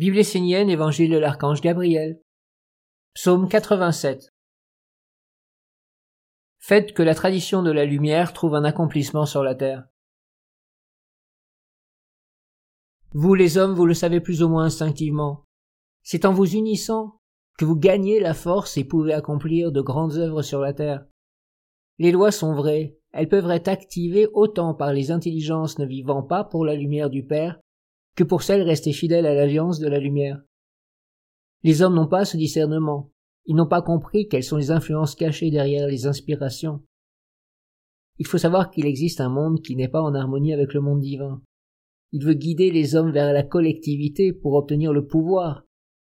Bible essénienne, Évangile de l'archange Gabriel. Psaume 87. Faites que la tradition de la lumière trouve un accomplissement sur la terre. Vous les hommes, vous le savez plus ou moins instinctivement. C'est en vous unissant que vous gagnez la force et pouvez accomplir de grandes œuvres sur la terre. Les lois sont vraies, elles peuvent être activées autant par les intelligences ne vivant pas pour la lumière du Père que pour celles restées fidèles à l'alliance de la lumière. Les hommes n'ont pas ce discernement, ils n'ont pas compris quelles sont les influences cachées derrière les inspirations. Il faut savoir qu'il existe un monde qui n'est pas en harmonie avec le monde divin. Il veut guider les hommes vers la collectivité pour obtenir le pouvoir,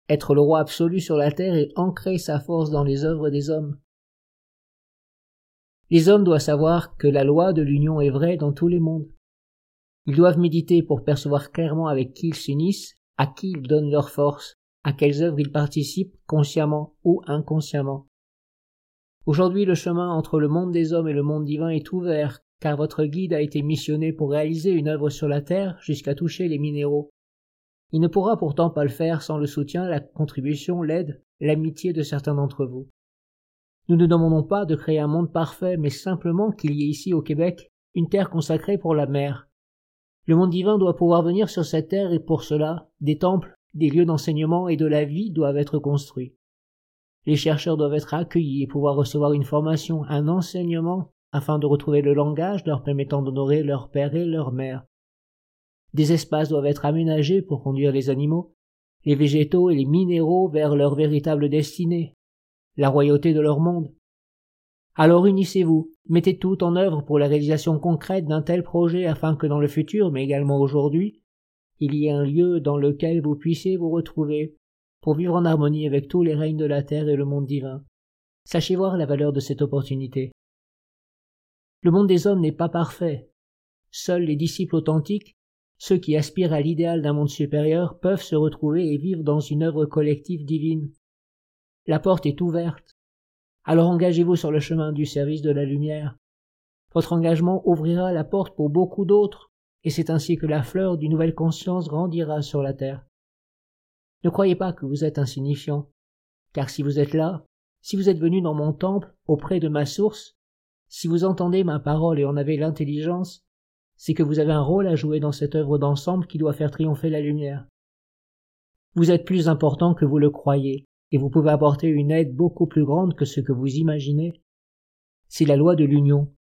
être le roi absolu sur la terre et ancrer sa force dans les œuvres des hommes. Les hommes doivent savoir que la loi de l'union est vraie dans tous les mondes. Ils doivent méditer pour percevoir clairement avec qui ils s'unissent, à qui ils donnent leur force, à quelles œuvres ils participent consciemment ou inconsciemment. Aujourd'hui le chemin entre le monde des hommes et le monde divin est ouvert, car votre guide a été missionné pour réaliser une œuvre sur la terre jusqu'à toucher les minéraux. Il ne pourra pourtant pas le faire sans le soutien, la contribution, l'aide, l'amitié de certains d'entre vous. Nous ne demandons pas de créer un monde parfait, mais simplement qu'il y ait ici au Québec une terre consacrée pour la mer. Le monde divin doit pouvoir venir sur cette terre et pour cela, des temples, des lieux d'enseignement et de la vie doivent être construits. Les chercheurs doivent être accueillis et pouvoir recevoir une formation, un enseignement, afin de retrouver le langage leur permettant d'honorer leur père et leur mère. Des espaces doivent être aménagés pour conduire les animaux, les végétaux et les minéraux vers leur véritable destinée, la royauté de leur monde. Alors unissez-vous, mettez tout en œuvre pour la réalisation concrète d'un tel projet afin que dans le futur, mais également aujourd'hui, il y ait un lieu dans lequel vous puissiez vous retrouver pour vivre en harmonie avec tous les règnes de la terre et le monde divin. Sachez voir la valeur de cette opportunité. Le monde des hommes n'est pas parfait. Seuls les disciples authentiques, ceux qui aspirent à l'idéal d'un monde supérieur, peuvent se retrouver et vivre dans une œuvre collective divine. La porte est ouverte. Alors engagez-vous sur le chemin du service de la lumière. Votre engagement ouvrira la porte pour beaucoup d'autres, et c'est ainsi que la fleur d'une nouvelle conscience grandira sur la terre. Ne croyez pas que vous êtes insignifiant, car si vous êtes là, si vous êtes venu dans mon temple, auprès de ma source, si vous entendez ma parole et en avez l'intelligence, c'est que vous avez un rôle à jouer dans cette œuvre d'ensemble qui doit faire triompher la lumière. Vous êtes plus important que vous le croyez, et vous pouvez apporter une aide beaucoup plus grande que ce que vous imaginez. C'est la loi de l'union.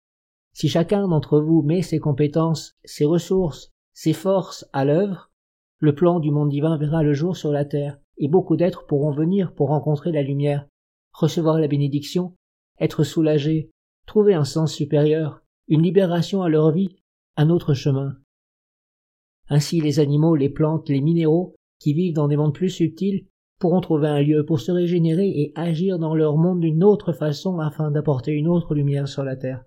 Si chacun d'entre vous met ses compétences, ses ressources, ses forces à l'œuvre, le plan du monde divin verra le jour sur la terre, et beaucoup d'êtres pourront venir pour rencontrer la lumière, recevoir la bénédiction, être soulagés, trouver un sens supérieur, une libération à leur vie, un autre chemin. Ainsi les animaux, les plantes, les minéraux, qui vivent dans des mondes plus subtils, pourront trouver un lieu pour se régénérer et agir dans leur monde d'une autre façon afin d'apporter une autre lumière sur la terre.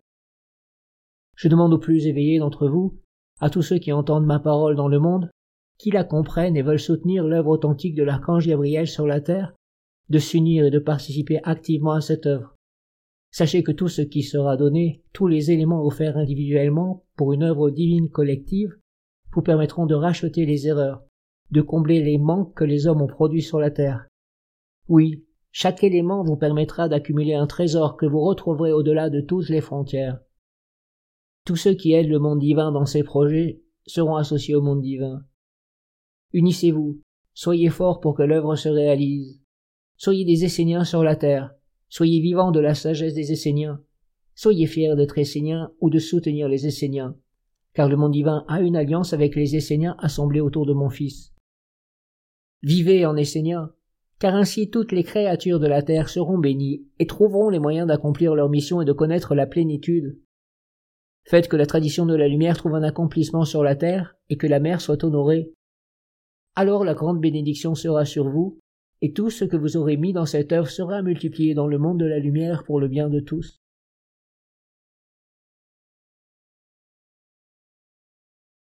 Je demande aux plus éveillés d'entre vous, à tous ceux qui entendent ma parole dans le monde, qui la comprennent et veulent soutenir l'œuvre authentique de l'archange Gabriel sur la terre, de s'unir et de participer activement à cette œuvre. Sachez que tout ce qui sera donné, tous les éléments offerts individuellement pour une œuvre divine collective, vous permettront de racheter les erreurs, de combler les manques que les hommes ont produits sur la terre. Oui, chaque élément vous permettra d'accumuler un trésor que vous retrouverez au-delà de toutes les frontières. Tous ceux qui aident le monde divin dans ses projets seront associés au monde divin. Unissez-vous, soyez forts pour que l'œuvre se réalise. Soyez des Esséniens sur la terre, soyez vivants de la sagesse des Esséniens. Soyez fiers d'être Esséniens ou de soutenir les Esséniens, car le monde divin a une alliance avec les Esséniens assemblés autour de mon Fils. Vivez en Essénia, car ainsi toutes les créatures de la terre seront bénies et trouveront les moyens d'accomplir leur mission et de connaître la plénitude. Faites que la tradition de la lumière trouve un accomplissement sur la terre et que la mer soit honorée. Alors la grande bénédiction sera sur vous, et tout ce que vous aurez mis dans cette œuvre sera multiplié dans le monde de la lumière pour le bien de tous.